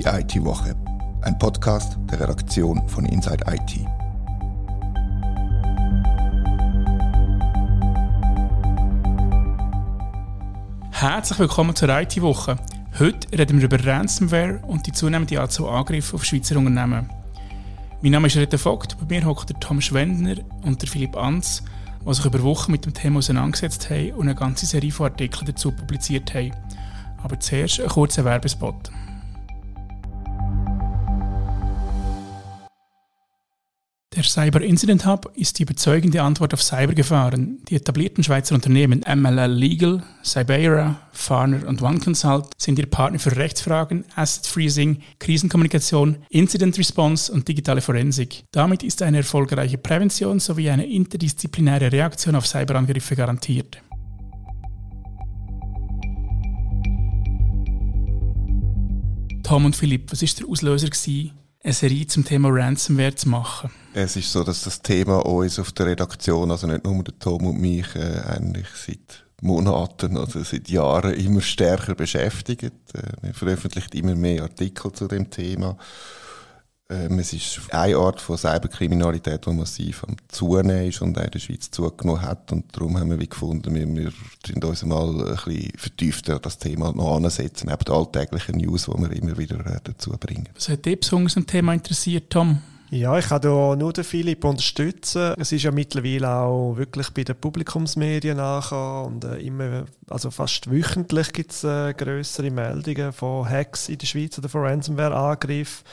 Die IT-Woche, ein Podcast der Redaktion von Inside IT. Herzlich willkommen zur IT-Woche. Heute reden wir über Ransomware und die zunehmende Anzahl Angriffe auf Schweizer Unternehmen. Mein Name ist Rita Vogt, bei mir hockt der Tom Schwendner und der Philipp Anz, die sich über Wochen mit dem Thema auseinandergesetzt haben und eine ganze Serie von Artikeln dazu publiziert haben. Aber zuerst ein kurzer Werbespot. Der Cyber Incident Hub ist die überzeugende Antwort auf Cybergefahren. Die etablierten Schweizer Unternehmen MLL Legal, Cybera, Farner und OneConsult sind ihr Partner für Rechtsfragen, Asset Freezing, Krisenkommunikation, Incident Response und digitale Forensik. Damit ist eine erfolgreiche Prävention sowie eine interdisziplinäre Reaktion auf Cyberangriffe garantiert. Tom und Philipp, was war der Auslöser, gewesen, eine Serie zum Thema Ransomware zu machen? Es ist so, dass das Thema uns auf der Redaktion, also nicht nur der Tom und mich, äh, eigentlich seit Monaten oder seit Jahren immer stärker beschäftigt. Äh, wir veröffentlichen immer mehr Artikel zu dem Thema. Ähm, es ist eine Art von Cyberkriminalität, die massiv am Zunehmen ist und auch in der Schweiz zugenommen hat. Und darum haben wir wie gefunden, wir, wir sind uns mal ein bisschen vertiefter das Thema noch ansetzen, neben den alltäglichen News, die wir immer wieder äh, dazu bringen. Was hat dich besonders am Thema interessiert, Tom? Ja, ich kann hier nur den Philipp unterstützen. Es ist ja mittlerweile auch wirklich bei den Publikumsmedien nachher und äh, immer, also fast wöchentlich gibt es äh, größere Meldungen von Hacks in der Schweiz oder von Ransomware-Angriffen.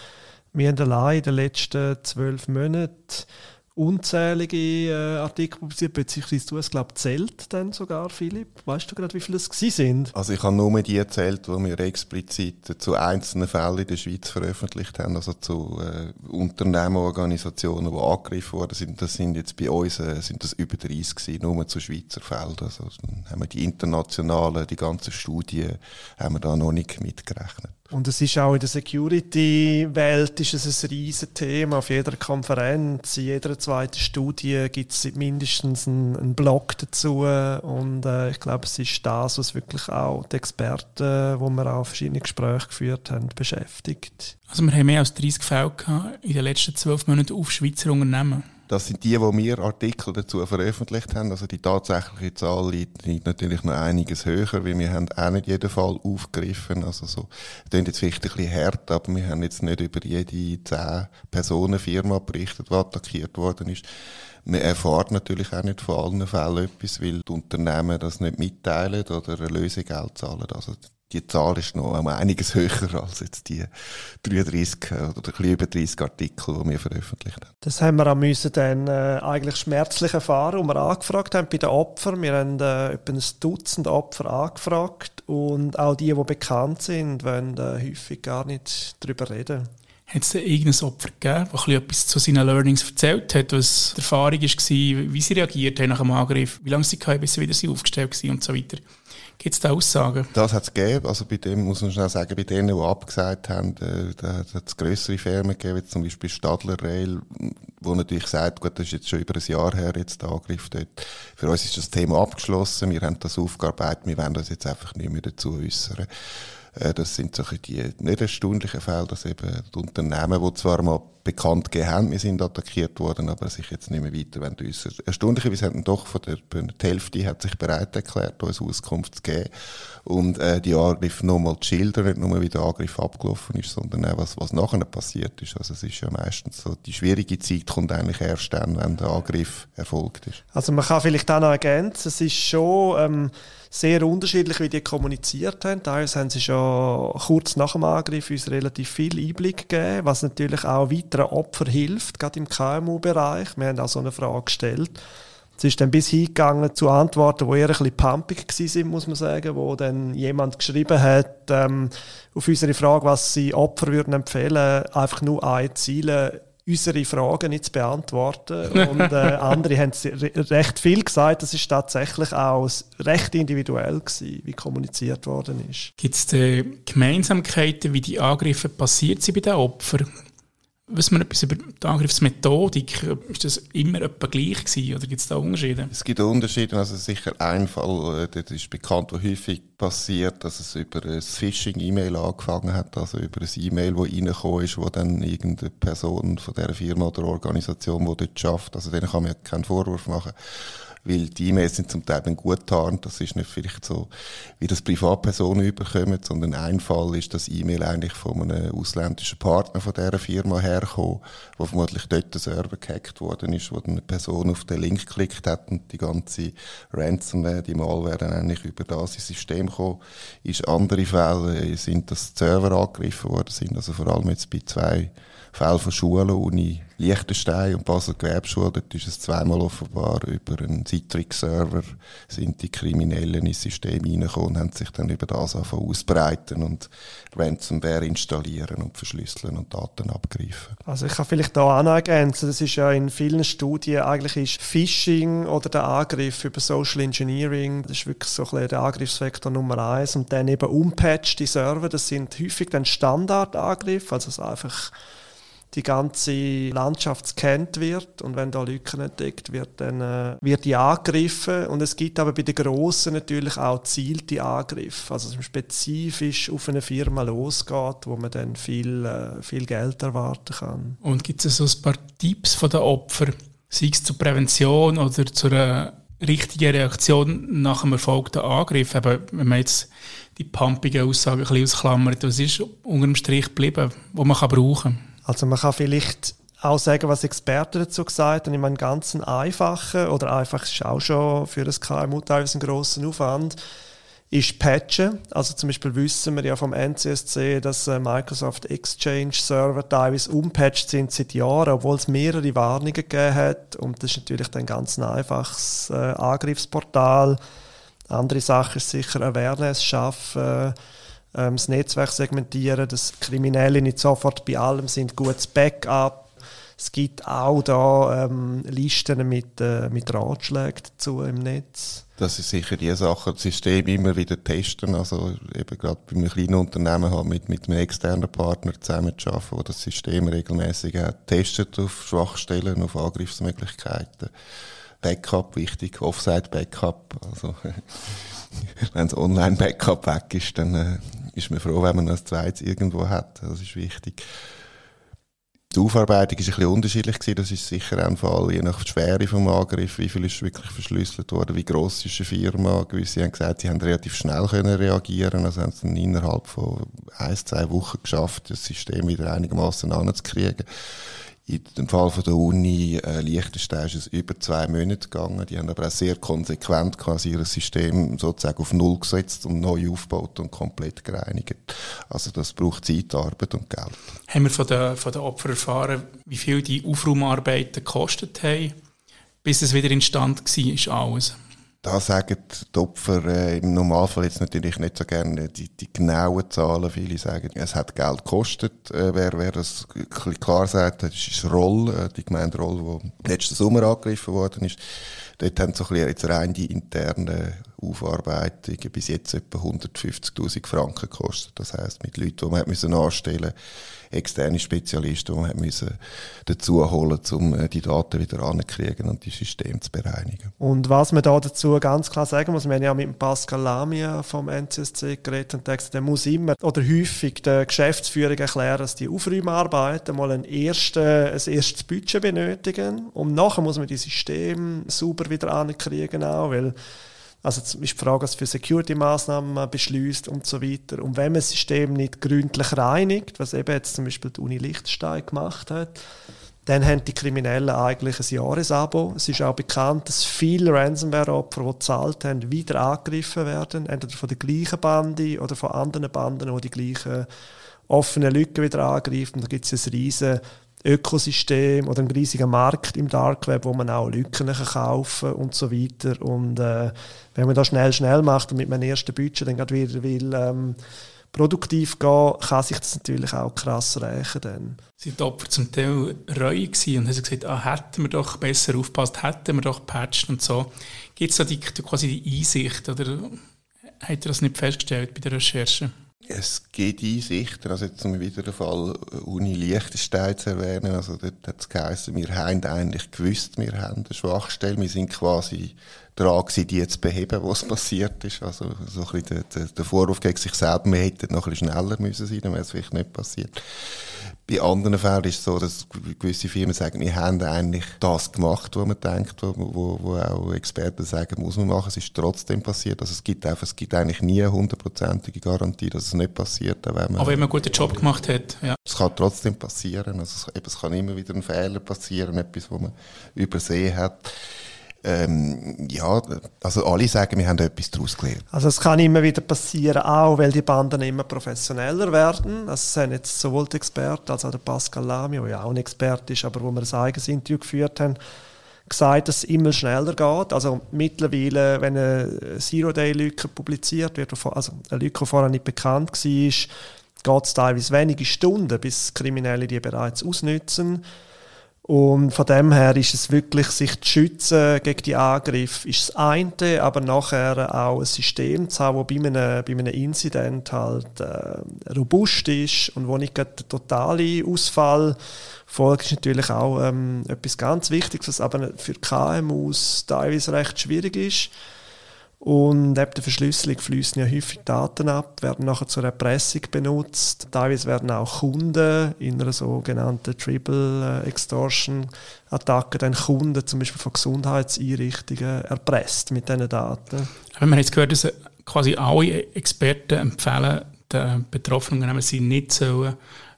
Wir haben allein in den letzten zwölf Monaten unzählige äh, Artikel publiziert, beziehungsweise du hast, glaube zählt dann sogar, Philipp. Weißt du gerade, wie viele es sind? Also ich habe nur die erzählt, die wir explizit zu einzelnen Fällen in der Schweiz veröffentlicht haben, also zu äh, Unternehmen, Organisationen, die angegriffen worden sind. Das sind jetzt bei uns äh, sind das über 30 gewesen, nur zu Schweizer Fällen. Also dann haben wir die internationalen, die ganzen Studien, haben wir da noch nicht mitgerechnet. Und es ist auch in der Security-Welt ist es ein riesiges Thema. Auf jeder Konferenz, in jeder zweiten Studie gibt es mindestens einen, einen, Blog dazu. Und äh, ich glaube, es ist das, was wirklich auch die Experten, wo wir auch verschiedene Gespräche geführt haben, beschäftigt. Also wir haben mehr als 30 Fälle in den letzten zwölf Monaten auf Schweizer Unternehmen. Das sind die, wo wir Artikel dazu veröffentlicht haben. Also die tatsächliche Zahl liegt, natürlich noch einiges höher, weil wir haben auch nicht jeden Fall aufgegriffen. Also so, klingt jetzt vielleicht ein bisschen hart, aber wir haben jetzt nicht über jede zehn Personen Firma berichtet, die attackiert worden ist. Man erfahrt natürlich auch nicht von allen Fällen etwas, weil die Unternehmen das nicht mitteilen oder Lösegeld zahlen. Also die Zahl ist noch um einiges höher als jetzt die 33 oder ein bisschen über 30 Artikel, die wir veröffentlicht haben. Das haben wir auch müssen dann äh, eigentlich schmerzlich erfahren, und wir angefragt haben bei den Opfern. Wir haben äh, etwa ein Dutzend Opfer angefragt und auch die, die bekannt sind, wollen äh, häufig gar nicht darüber reden. Hat es irgendein Opfer gegeben, das etwas zu seinen Learnings erzählt hat, was die Erfahrung war, wie sie reagiert haben nach dem Angriff, wie lange sie hatten, bis sie wieder aufgestellt waren und so weiter? Gibt es da Aussagen? Das hat es gegeben. Also bei dem muss man schnell sagen, bei denen, die abgesagt haben, äh, da hat es grössere Firmen gegeben, wie zum Beispiel Stadler Rail, wo natürlich sagt, gut, das ist jetzt schon über ein Jahr her, jetzt der Angriff dort. Für uns ist das Thema abgeschlossen, wir haben das aufgearbeitet, wir werden das jetzt einfach nicht mehr dazu äußern. Äh, das sind solche die nicht erstaunlichen Fälle, dass eben die Unternehmen, die zwar mal bekannt gegeben haben, wir sind attackiert worden, aber sich jetzt nicht mehr weiter äußern Erstaunlicherweise haben doch von der, die Hälfte hat sich bereit erklärt, uns Auskunft zu geben und äh, die Angriffe nochmal zu schildern, nicht nur wie der Angriff abgelaufen ist, sondern auch was, was nachher passiert ist. Also es ist ja meistens so, die schwierige Zeit kommt eigentlich erst dann, wenn der Angriff erfolgt ist. Also man kann vielleicht auch noch ergänzen, es ist schon ähm, sehr unterschiedlich, wie die kommuniziert haben. Teilweise haben sie schon kurz nach dem Angriff uns relativ viel Einblick gegeben, was natürlich auch weiteren Opfern hilft, gerade im KMU-Bereich. Wir haben auch so eine Frage gestellt. Es ist dann bis hingegangen zu Antworten, die eher ein bisschen pumpig waren, muss man sagen, wo dann jemand geschrieben hat, ähm, auf unsere Frage, was sie Opfer würden empfehlen, einfach nur ein Ziel, unsere Fragen nicht zu beantworten. Und äh, andere haben recht viel gesagt. Das ist tatsächlich auch recht individuell gewesen, wie kommuniziert worden ist. Gibt es Gemeinsamkeiten, wie die Angriffe passiert sind bei den Opfern? Wissen wir etwas über die Angriffsmethodik? Ist das immer etwa gleich gewesen oder gibt es da Unterschiede? Es gibt Unterschiede. Also sicher ein Fall, äh, das ist bekannt, wo häufig passiert, dass es über ein Phishing-E-Mail angefangen hat, also über ein E-Mail, wo reingekommen ist, wo dann irgendeine Person von der Firma oder Organisation, die dort schafft, also denen kann man ja keinen Vorwurf machen, weil die E-Mails sind zum Teil gut tarnt. Das ist nicht vielleicht so, wie das Privatpersonen überkommen, sondern ein Fall ist, dass E-Mail eigentlich von einem ausländischen Partner von dieser Firma herkommt, wo vermutlich dort der Server gehackt worden ist, wo eine Person auf den Link geklickt hat und die ganze Ransomware, die Malware dann eigentlich über das ins System gekommen ist. Andere Fälle sind, dass Server angegriffen worden sind, also vor allem jetzt bei zwei Fällen von Schulen, Uni Liechtenstein und Basel Gewerbeschule, dort ist es zweimal offenbar über einen Citrix-Server sind die Kriminellen ins System reingekommen und haben sich dann über das angefangen ausbreiten und Ransomware installieren und verschlüsseln und Daten abgreifen. Also ich kann vielleicht da auch noch ergänzen, das ist ja in vielen Studien eigentlich ist Phishing oder der Angriff über Social Engineering, das ist wirklich so ein bisschen der Angriffsvektor Nummer eins und dann eben unpatchte Server, das sind häufig dann Standardangriffe, also es einfach die ganze Landschaft gescannt wird und wenn da Lücken entdeckt wird, dann äh, wird die angegriffen und es gibt aber bei den Grossen natürlich auch zielte Angriffe, also dass man spezifisch auf eine Firma losgeht, wo man dann viel, äh, viel Geld erwarten kann. Und gibt es so ein paar Tipps von den Opfern, sei es zur Prävention oder zur äh, richtigen Reaktion nach einem erfolgten Angriff? Eben, wenn man jetzt die pumpigen Aussagen ein bisschen ausklammert, was ist unter dem Strich geblieben, wo man kann brauchen kann? Also man kann vielleicht auch sagen, was Experten dazu gesagt haben. Ich meine, ganz einfachen, oder einfach ist auch schon für das KMU teilweise ein grosser Aufwand, ist Patchen. Also zum Beispiel wissen wir ja vom NCSC, dass äh, Microsoft Exchange Server teilweise unpatcht sind seit Jahren, obwohl es mehrere Warnungen gegeben hat. Und das ist natürlich dann ganz ein einfaches äh, Angriffsportal. Andere Sache ist sicher Awareness schaffen ähm, das Netzwerk segmentieren, dass Kriminelle nicht sofort bei allem sind, gutes Backup. Es gibt auch da ähm, Listen mit, äh, mit Ratschlägen dazu im Netz. Das ist sicher die Sache, das System immer wieder testen. Also eben gerade bei einem kleinen Unternehmen haben mit, mit einem externen Partner zusammenzuarbeiten, der das System regelmäßig testet auf Schwachstellen, auf Angriffsmöglichkeiten. Backup wichtig, Offside-Backup. Also wenn das Online-Backup weg ist, dann äh, ist man froh, wenn man das zweites irgendwo hat. Das ist wichtig. Die Aufarbeitung ist ein bisschen unterschiedlich gewesen. Das ist sicher ein Fall, je nach Schwere vom Angriff, wie viel ist wirklich verschlüsselt worden, wie gross ist eine Firma. Gewisse haben gesagt, sie haben relativ schnell können reagieren, also haben es dann innerhalb von ein, zwei Wochen geschafft, das System wieder einigermaßen anzukriegen. In dem Fall von der Uni äh, Liechtenstein ist es über zwei Monate gegangen. Die haben aber auch sehr konsequent quasi ihr System sozusagen auf Null gesetzt und neu aufgebaut und komplett gereinigt. Also das braucht Zeit, Arbeit und Geld. Haben wir von den, von den Opfern erfahren, wie viel die Aufraumarbeiten gekostet haben, bis es wieder instand war, alles? Da sagen die Opfer äh, im Normalfall jetzt natürlich nicht so gerne die, die genauen Zahlen. Viele sagen, es hat Geld gekostet. Äh, wer, wer das klar sagt, das ist Roll, äh, die Gemeinde Roll, die letzten Sommer angegriffen worden ist. Dort haben so ein bisschen jetzt rein die internen Aufarbeitungen bis jetzt etwa 150.000 Franken gekostet. Das heisst, mit Leuten, die man hat müssen anstellen externe Spezialisten, die man hat müssen dazu holen um äh, die Daten wieder anzukriegen und die Systeme zu bereinigen. Und was man da dazu ganz klar sagen muss, wir haben ja mit Pascal Lamia vom NCSC geredet und gesagt, der muss immer oder häufig der Geschäftsführung erklären, dass die Aufräumarbeiten mal ein, erste, ein erstes Budget benötigen und nachher muss man die Systeme sauber wieder ankriegen auch, weil also ist die Frage, was für Security-Maßnahmen man beschließt und so weiter. Und wenn man das System nicht gründlich reinigt, was eben jetzt zum Beispiel die Uni Liechtenstein gemacht hat, dann haben die Kriminellen eigentlich ein Jahresabo. Es ist auch bekannt, dass viele Ransomware-Opfer, die gezahlt haben, wieder angegriffen werden, entweder von der gleichen Bande oder von anderen Banden, die die gleichen offenen Lücken wieder angreifen. Da gibt es ein riesen Ökosystem oder einen riesigen Markt im Dark Web, wo man auch Lücken kaufen kann und so weiter. Und äh, wenn man das schnell, schnell macht und mit meinem ersten Budget dann gerade wieder will, ähm, produktiv gehen, kann sich das natürlich auch krass rächen. Dann. Sind die Opfer zum Teil reu gewesen und haben gesagt, ah, hätten wir doch besser aufgepasst, hätten wir doch patcht und so. Gibt es da die, quasi die Einsicht oder habt ihr das nicht festgestellt bei der Recherche? Es gibt Einsichten, also jetzt um wieder den Fall Uni Liechtenstein zu erwähnen, also dort hat es geheißen, wir haben eigentlich gewusst, wir haben eine Schwachstelle, wir sind quasi dran gewesen, die zu beheben, was passiert ist. Also so ein bisschen der, der, Vorwurf gegen sich selber, wir hätten noch ein bisschen schneller müssen sein, dann wäre es vielleicht nicht passiert. Bei anderen Fällen ist es so, dass gewisse Firmen sagen, wir haben eigentlich das gemacht, was man denkt, wo, wo, wo auch Experten sagen, muss man machen. Es ist trotzdem passiert. Also es gibt einfach, es gibt eigentlich nie eine hundertprozentige Garantie, dass es nicht passiert. Wenn man, Aber wenn man einen guten Job gemacht hat, ja. Es kann trotzdem passieren. Also es, es kann immer wieder ein Fehler passieren, etwas, was man übersehen hat. Ähm, ja, also alle sagen, wir haben etwas daraus gelernt. Also es kann immer wieder passieren, auch weil die Banden immer professioneller werden. Also es sind jetzt sowohl die Experten als auch der Pascal Lamy, der ja auch ein Experte ist, aber wo wir ein eigenes Interview geführt haben, gesagt, dass es immer schneller geht. Also mittlerweile, wenn eine Zero-Day-Lücke publiziert wird, also eine Lücke, die vorher nicht bekannt war, geht es teilweise wenige Stunden, bis Kriminelle die bereits ausnutzen. Und von dem her ist es wirklich, sich zu schützen gegen die Angriffe, ist das eine, aber nachher auch ein System zu haben, das bei einem, bei einem Incident halt äh, robust ist und wo nicht der totale Ausfall folgt, ist natürlich auch ähm, etwas ganz Wichtiges, was aber für KMUs teilweise recht schwierig ist. Und neben der Verschlüsselung fließen ja häufig Daten ab, werden nachher zur Erpressung benutzt. Teilweise werden auch Kunden in einer sogenannten Triple Extortion Attacke dann Kunden zum Beispiel von Gesundheitseinrichtungen erpresst mit diesen Daten. Wenn man jetzt gehört, dass quasi alle Experten empfehlen, den Betroffenen, sie nicht sollen,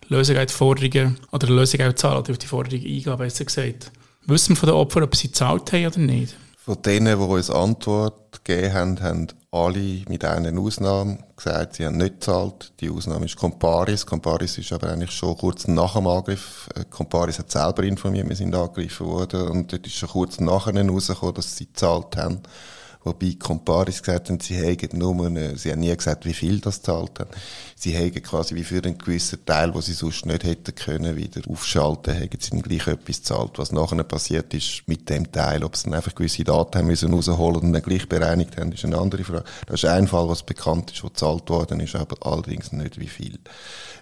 Lösegeldforderungen oder Lösegeld oder auf die Forderungen eingehen, besser gesagt. Wissen wir von den Opfern, ob sie gezahlt haben oder nicht? Von denen, die uns Antwort gegeben haben, haben alle mit einer Ausnahme gesagt, sie haben nicht gezahlt. Die Ausnahme ist Comparis. Comparis ist aber eigentlich schon kurz nach dem Angriff. Äh, Comparis hat selber informiert, wir sind angegriffen worden. Und dort ist schon kurz nachher herausgekommen, dass sie gezahlt haben. Wobei Comparis gesagt haben, sie hätten nur, eine, sie haben nie gesagt, wie viel das zahlt haben. Sie hätten quasi wie für einen gewissen Teil, wo sie sonst nicht hätten können, wieder aufschalten, hätten sie dann gleich etwas zahlt. Was nachher passiert ist mit dem Teil, ob sie dann einfach gewisse Daten haben müssen rausholen und dann gleich bereinigt haben, ist eine andere Frage. Das ist ein Fall, was bekannt ist, wo gezahlt worden ist, aber allerdings nicht wie viel.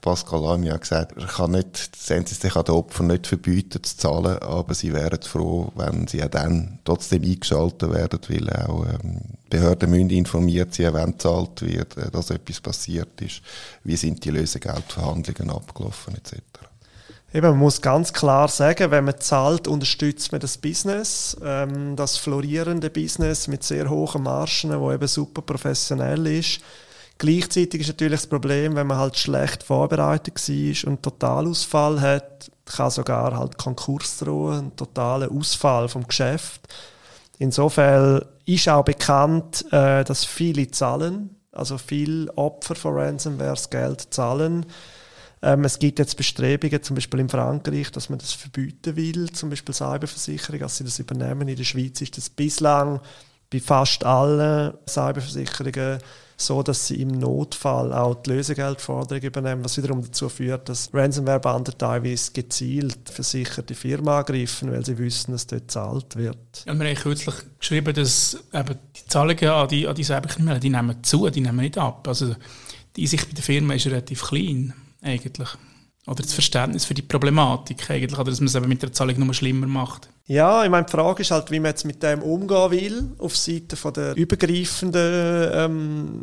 Pascal Lamy hat gesagt, er kann nicht, NCC kann den Opfern nicht verbieten zu zahlen, aber sie wären froh, wenn sie ja dann trotzdem eingeschaltet werden, weil auch ähm, Behörden müssen informiert sein, wenn gezahlt wird, äh, dass etwas passiert ist, wie sind die Lösegeldverhandlungen abgelaufen etc. Eben, man muss ganz klar sagen, wenn man zahlt, unterstützt man das Business, ähm, das florierende Business mit sehr hohen Margen, wo eben super professionell ist. Gleichzeitig ist natürlich das Problem, wenn man halt schlecht vorbereitet war und Totalausfall hat, kann sogar halt Konkurs drohen, ein totaler Ausfall vom Geschäft. Insofern ist auch bekannt, äh, dass viele zahlen, also viele Opfer von Ransomware das Geld zahlen. Ähm, es gibt jetzt Bestrebungen, zum Beispiel in Frankreich, dass man das verbieten will, zum Beispiel Cyberversicherung, dass sie das übernehmen. In der Schweiz ist das bislang bei fast allen Cyberversicherungen so, dass sie im Notfall auch die Lösegeldforderung übernehmen, was wiederum dazu führt, dass Ransomware-Banden teilweise gezielt versicherte Firmen angreifen, weil sie wissen, dass dort gezahlt wird. Ja, wir haben kürzlich geschrieben, dass eben die Zahlungen an die, an die Cyberkriminellen, die nehmen zu, die nehmen nicht ab. Also die Einsicht bei der Firma ist relativ klein, eigentlich. Oder das Verständnis für die Problematik eigentlich, oder dass man es eben mit der Zahlung nur schlimmer macht. Ja, ich meine, die Frage ist halt, wie man jetzt mit dem umgehen will, auf Seite von der übergreifenden ähm,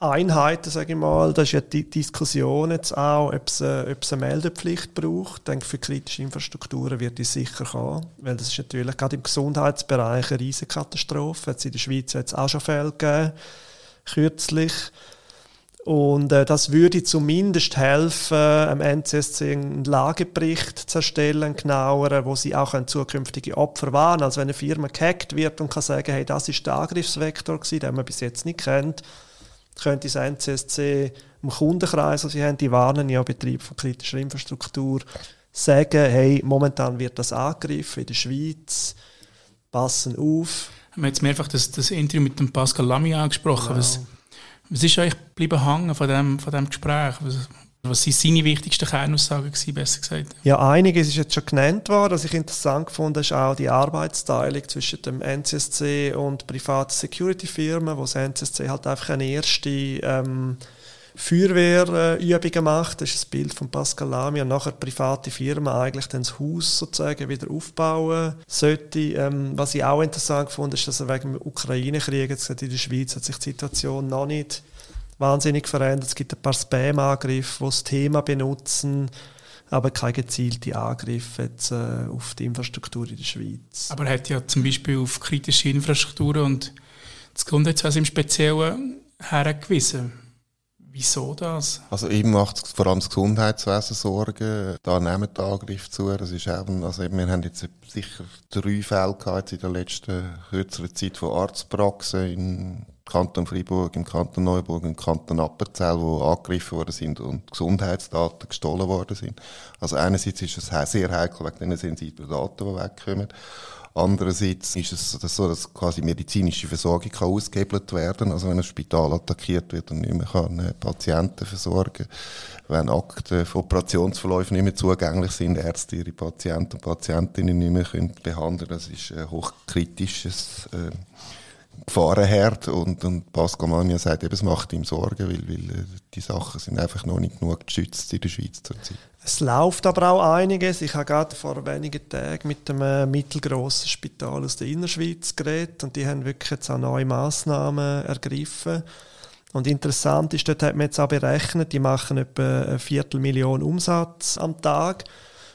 Einheiten, sage ich mal. Da ist ja die Diskussion jetzt auch, ob es, äh, ob es eine Meldepflicht braucht. Ich denke, für kritische Infrastrukturen wird die sicher kommen, weil das ist natürlich gerade im Gesundheitsbereich eine riesige Katastrophe. Hat es in der Schweiz jetzt auch schon Fälle gegeben, kürzlich. Und äh, das würde zumindest helfen, am NCSC einen Lagebericht zu erstellen, einen genaueren, wo sie auch ein zukünftige Opfer waren. Also wenn eine Firma gehackt wird und kann sagen, hey, das ist der Angriffsvektor gewesen, den man bis jetzt nicht kennt, könnte das NCSC im Kundenkreis, also sie haben, die warnen ja Betrieb von kritischer Infrastruktur, sagen, hey, momentan wird das angegriffen in der Schweiz, passen auf. Wir haben jetzt mehrfach das, das Interview mit dem Pascal Lamy angesprochen, genau. was was ist eigentlich geblieben hängen von dem, von dem Gespräch? Was, was sind seine wichtigsten Kernaussagen gewesen, besser gesagt? Ja, einiges ist jetzt schon genannt worden. Was ich interessant fand, ist auch die Arbeitsteilung zwischen dem NCSC und privaten Security-Firmen, wo das NCSC halt einfach eine erste ähm, Feuerwehrübungen macht. Das ist ein Bild von Pascal Lamy. Und nachher private Firma eigentlich dann das Haus sozusagen wieder aufbauen sollte. Ähm, was ich auch interessant fand, ist, dass er wegen dem Ukraine-Krieg in der Schweiz hat sich die Situation noch nicht wahnsinnig verändert. Es gibt ein paar Spam-Angriffe, die das Thema benutzen aber keine gezielten Angriffe jetzt, äh, auf die Infrastruktur in der Schweiz. Aber er hat ja zum Beispiel auf kritische Infrastrukturen und das Gesundheitswesen im Speziellen hergewiesen. Wieso das? Also ihm macht vor allem das Gesundheitswesen Sorgen. Da nehmen die Angriffe zu. Das ist eben, also wir haben jetzt sicher drei Fälle gehabt in der letzten kürzeren Zeit von Arztpraxen im Kanton Freiburg, im Kanton Neuburg, im Kanton Appenzell, wo angegriffen worden sind und Gesundheitsdaten gestohlen worden sind. Also einerseits ist es sehr heikel wegen den sensiblen Daten, die wegkommen. Andererseits ist es so, dass quasi medizinische Versorgung kann ausgehebelt werden. Also wenn ein Spital attackiert wird und nicht mehr kann äh, Patienten versorgen, wenn Akten von Operationsverläufen nicht mehr zugänglich sind, Ärzte ihre Patienten und Patientinnen nicht mehr können behandeln, das ist ein hochkritisches äh, Gefahrenherd und, und Pascal Mania sagt eben, es macht ihm Sorgen, weil, weil äh, die Sachen sind einfach noch nicht genug geschützt in der Schweiz zurzeit. Es läuft aber auch einiges. Ich habe gerade vor wenigen Tagen mit einem äh, mittelgroßen Spital aus der Innerschweiz geredet und die haben wirklich jetzt auch neue Massnahmen ergriffen. Und interessant ist, dort hat man jetzt auch berechnet, die machen etwa eine Viertelmillion Umsatz am Tag.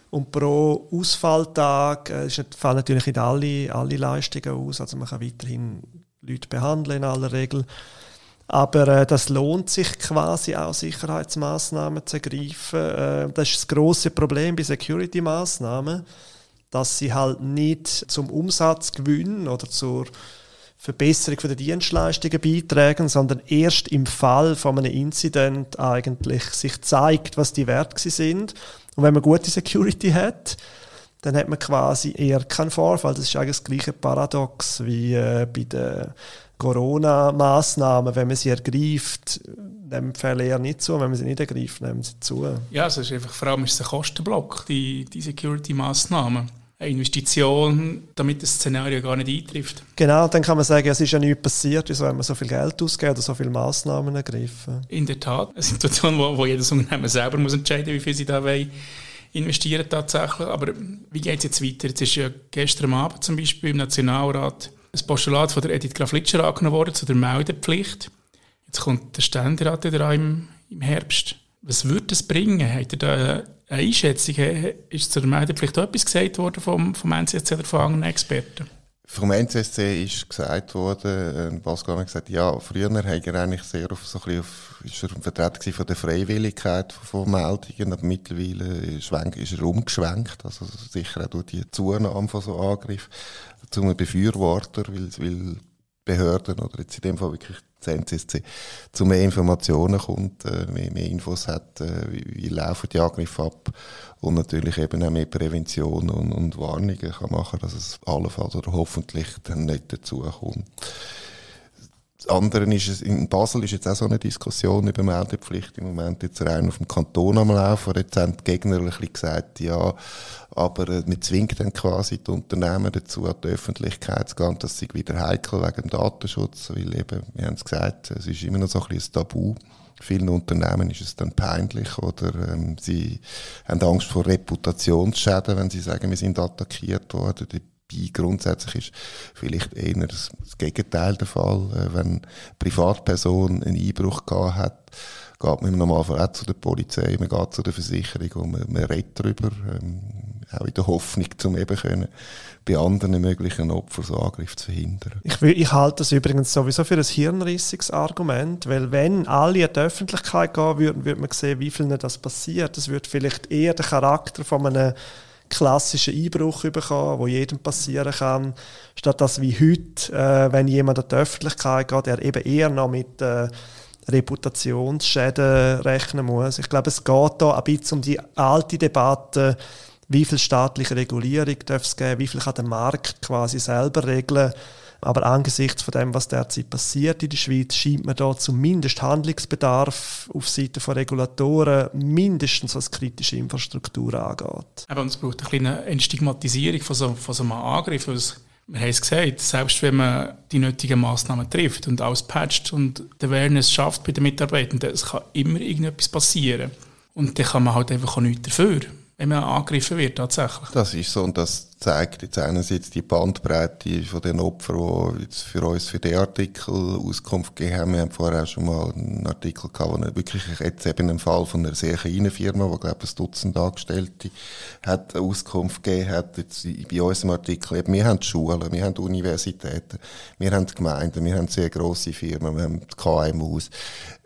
Und pro Ausfalltag äh, fallen natürlich nicht alle, alle Leistungen aus. Also man kann weiterhin Leute behandeln in aller Regel. Aber äh, das lohnt sich quasi auch, Sicherheitsmaßnahmen zu ergreifen. Äh, das ist das große Problem bei Security-Maßnahmen, dass sie halt nicht zum Umsatzgewinn oder zur Verbesserung der Dienstleistungen beitragen, sondern erst im Fall von einem Incident eigentlich sich zeigt, was die Werte sind. Und wenn man gute Security hat, dann hat man quasi eher keinen Vorfall. Das ist eigentlich das gleiche Paradox wie äh, bei den Corona-Maßnahmen, wenn man sie ergreift, nehmen Fälle eher nicht zu, wenn man sie nicht ergreift, nehmen sie zu. Ja, es ist einfach, vor allem ist es ein Kostenblock, die, die Security-Maßnahmen. Eine Investition, damit das Szenario gar nicht eintrifft. Genau, dann kann man sagen, es ist ja nichts passiert, wieso haben wir so viel Geld ausgegeben oder so viele Maßnahmen ergriffen. In der Tat, eine Situation, wo, wo jedes Unternehmen selber muss entscheiden muss, wie viel sie da wollen investieren tatsächlich. Aber wie geht es jetzt weiter? Jetzt ist ja gestern Abend zum Beispiel im Nationalrat ein Postulat von der Edith Graf-Litscher angenommen worden zu der Meldepflicht. Jetzt kommt der Ständerat wieder im, im Herbst. Was würde das bringen? Hat er da eine Einschätzung? Ist zur Meldepflicht auch etwas gesagt worden vom, vom NCSC oder von anderen Experten? Vom NCSC ist gesagt worden, äh, Pascal hat gesagt, ja, früher hat er eigentlich sehr auf, so ein bisschen auf, ist er Vertreter von der Freiwilligkeit von, Meldungen, aber mittlerweile ist er umgeschwenkt, also sicher auch durch die Zunahme von so Angriffen, zu einem Befürworter, weil, weil Behörden oder jetzt in dem Fall wirklich NCSC zu mehr Informationen kommt, äh, mehr, mehr Infos hat, äh, wie, wie laufen die Angriffe ab und natürlich eben auch mehr Prävention und, und Warnungen kann machen, dass es allenfalls oder hoffentlich dann nicht dazu kommt. Das andere ist, in Basel ist jetzt auch so eine Diskussion über Meldepflicht im Moment jetzt rein auf dem Kanton am Laufen. Jetzt haben die Gegner ein bisschen gesagt, ja, aber äh, man zwingt dann quasi die Unternehmen dazu, an die Öffentlichkeit zu gehen. Das ist wieder heikel wegen dem Datenschutz, weil eben, wir haben es gesagt, es ist immer noch so ein bisschen ein Tabu. Vielen Unternehmen ist es dann peinlich oder ähm, sie haben Angst vor Reputationsschäden, wenn sie sagen, wir sind attackiert worden. Dabei grundsätzlich ist vielleicht eher das, Gegenteil der Fall. Äh, wenn eine Privatperson einen Einbruch gehabt hat, geht man im auch zu der Polizei, man geht zu der Versicherung und man, man redet darüber, ähm, auch in der Hoffnung, um eben können, bei anderen möglichen Opfern so Angriff zu verhindern. Ich, ich halte das übrigens sowieso für ein hirnrissiges Argument, weil wenn alle in die Öffentlichkeit gehen würden, würde man sehen, wie vielen das passiert. Das würde vielleicht eher den Charakter von einem klassischen Einbruch bekommen, wo jedem passieren kann, statt dass wie heute, äh, wenn jemand in die Öffentlichkeit geht, der eben eher noch mit äh, Reputationsschäden rechnen muss. Ich glaube, es geht da ein bisschen um die alte Debatte, wie viel staatliche Regulierung darf es geben, wie viel kann der Markt quasi selber regeln. Aber angesichts von dem, was derzeit passiert in der Schweiz, scheint man da zumindest Handlungsbedarf auf Seite von Regulatoren, mindestens was kritische Infrastruktur angeht. Aber es braucht eine kleine Entstigmatisierung von so, von so einem Angriff. Wir haben es gesagt, selbst wenn man die nötigen Massnahmen trifft und alles patcht und die Awareness schafft bei den Mitarbeitenden, es kann immer irgendetwas passieren. Und dann kann man halt einfach auch nichts dafür, wenn man angegriffen wird tatsächlich. Das ist so und das zeigt jetzt einerseits die Bandbreite von den Opfern, die jetzt für uns für den Artikel Auskunft gegeben haben. Wir haben vorher schon mal einen Artikel gehabt, wo wirklich jetzt eben einen Fall von einer sehr kleinen Firma, die glaube ich ein Dutzend Angestellte hat, eine Auskunft gegeben hat. Jetzt bei unserem Artikel eben, wir haben Schulen, wir haben Universitäten, wir haben Gemeinden, wir haben sehr grosse Firmen, wir haben KMUs.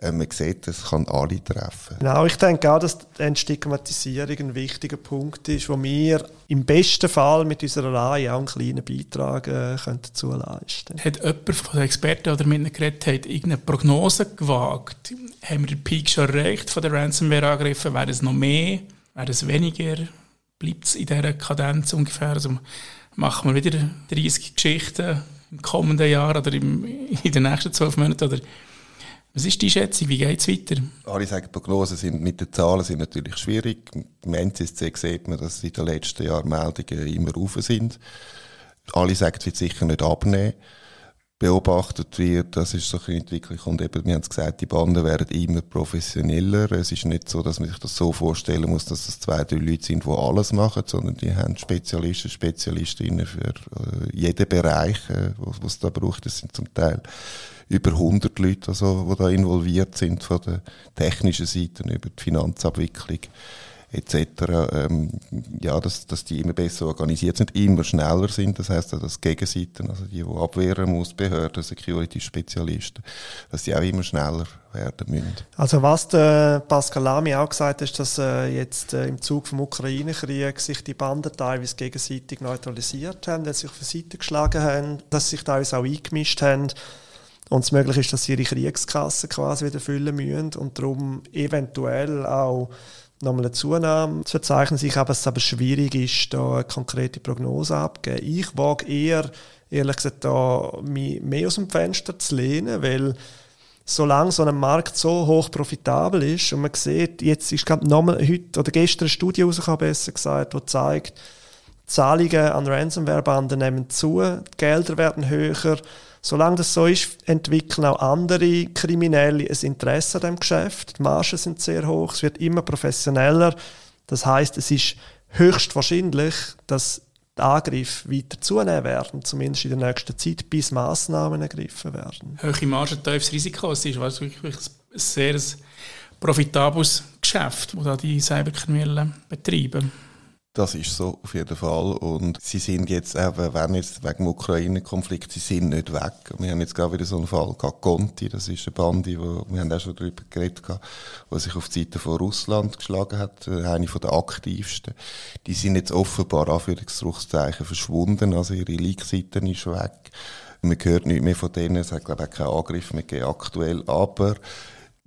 Äh, man sieht, das kann alle treffen. Genau, ich denke auch, dass die Entstigmatisierung ein wichtiger Punkt ist, wo wir im besten Fall mit unserer Reihe auch einen kleinen Beitrag äh, dazu leisten Hat jemand von den Experten oder mit ihnen geredet, hat irgendeine Prognose gewagt? Haben wir den Peak schon erreicht von den Ransomware-Angriffen? Wäre es noch mehr? Wäre es weniger? Bleibt es in dieser Kadenz ungefähr? Also machen wir wieder 30 Geschichten im kommenden Jahr oder im, in den nächsten zwölf Monaten? Oder was ist die Schätzung? Wie geht es weiter? Alle sagen, Prognosen sind mit den Zahlen sind natürlich schwierig. Im NCSC sieht man, dass in den letzten Jahren Meldungen immer rauf sind. Alle sagen, es wird sicher nicht abnehmen. Beobachtet wird, das ist so eine Entwicklung. Und eben, wir haben es gesagt, die Banden werden immer professioneller. Es ist nicht so, dass man sich das so vorstellen muss, dass das zwei, drei Leute sind, die alles machen, sondern die haben Spezialisten, Spezialistinnen für äh, jeden Bereich, äh, was es da braucht. Das sind zum Teil über 100 Leute, also, die da involviert sind von der technischen Seite, über die Finanzabwicklung etc. Ähm, ja, dass, dass die immer besser organisiert sind, immer schneller sind. Das heißt, dass Gegenseiten, also die, die abwehren muss, Behörden, Security-Spezialisten, dass die auch immer schneller werden müssen. Also was der Pascal Lamy auch gesagt hat, ist, dass äh, jetzt äh, im Zug vom Ukraine-Krieg sich die Banden teilweise gegenseitig neutralisiert haben, dass sich auf die Seite geschlagen haben, dass sich teilweise auch eingemischt haben und es möglich ist, dass sie ihre Kriegskasse quasi wieder füllen müssen und darum eventuell auch nochmal eine Zunahme zu verzeichnen sich, aber es aber schwierig ist, da eine konkrete Prognose abzugeben. Ich wage eher, ehrlich gesagt, da mich mehr aus dem Fenster zu lehnen, weil solange so ein Markt so hoch profitabel ist und man sieht, jetzt ist gerade nochmal heute oder gestern eine Studie rausgekommen, besser gesagt, die zeigt, Zahlungen an Ransomware-Banden nehmen zu, die Gelder werden höher, Solange das so ist, entwickeln auch andere Kriminelle ein Interesse an dem Geschäft. Die Margen sind sehr hoch, es wird immer professioneller. Das heißt, es ist höchstwahrscheinlich, dass die Angriffe weiter zunehmen werden, zumindest in der nächsten Zeit, bis Massnahmen ergriffen werden. Hohe Margen, tiefes Risiko, es ist wirklich ein sehr profitables Geschäft, das die Cyberkriminellen betreiben. Das ist so, auf jeden Fall. Und sie sind jetzt eben, wenn jetzt wegen dem Ukraine-Konflikt, sie sind nicht weg. Wir haben jetzt gerade wieder so einen Fall gehabt, Conti, das ist eine Bande, wo, wir haben auch schon darüber geredet gehabt, die sich auf die Seite von Russland geschlagen hat, äh, eine von der aktivsten. Die sind jetzt offenbar, Anführungszeichen, verschwunden, also ihre Leak-Seite ist weg. Man hört nicht mehr von denen, es hat glaube ich auch keinen Angriff mehr gegeben aktuell, aber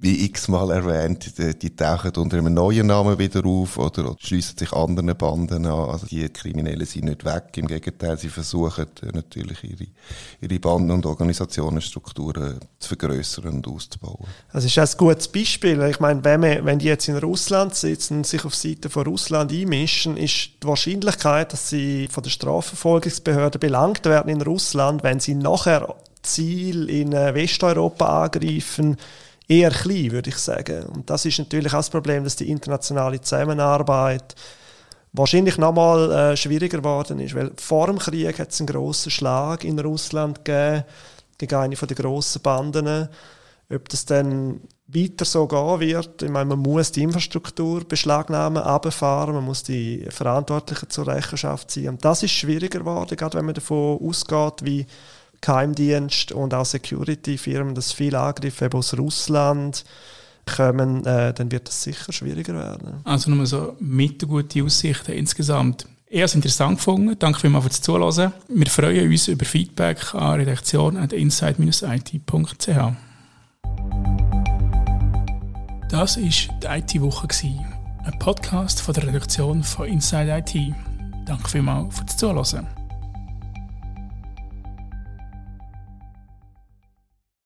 wie x-mal erwähnt, die, die, tauchen unter einem neuen Namen wieder auf oder, oder schließen sich anderen Banden an. Also die Kriminellen sind nicht weg, im Gegenteil, sie versuchen äh, natürlich ihre, ihre Banden und Organisationsstrukturen zu vergrößern und auszubauen. Das ist ein gutes Beispiel. Ich meine, wenn, wir, wenn die jetzt in Russland sitzen und sich auf Seite von Russland einmischen, ist die Wahrscheinlichkeit, dass sie von der Strafverfolgungsbehörde belangt werden in Russland, wenn sie nachher Ziel in äh, Westeuropa angreifen, eher klein, würde ich sagen. Und das ist natürlich auch das Problem, dass die internationale Zusammenarbeit wahrscheinlich nochmal äh, schwieriger geworden ist, weil vor dem Krieg hat es einen grossen Schlag in Russland gegeben, gegen eine den grossen Banden. Ob das dann weiter so gehen wird, ich meine, man muss die Infrastruktur beschlagnahmen, abfahren, man muss die Verantwortlichen zur Rechenschaft ziehen. Und das ist schwieriger geworden, gerade wenn man davon ausgeht, wie Geheimdienst und auch Security-Firmen, dass viele Angriffe aus Russland kommen, äh, dann wird das sicher schwieriger werden. Also nur so mittelgute Aussichten insgesamt. Eher interessant gefunden. Danke vielmals fürs Zuhören. Wir freuen uns über Feedback an redaktion.inside-it.ch. Das war die IT-Woche, ein Podcast von der Redaktion von Inside IT. Danke vielmals fürs Zuhören.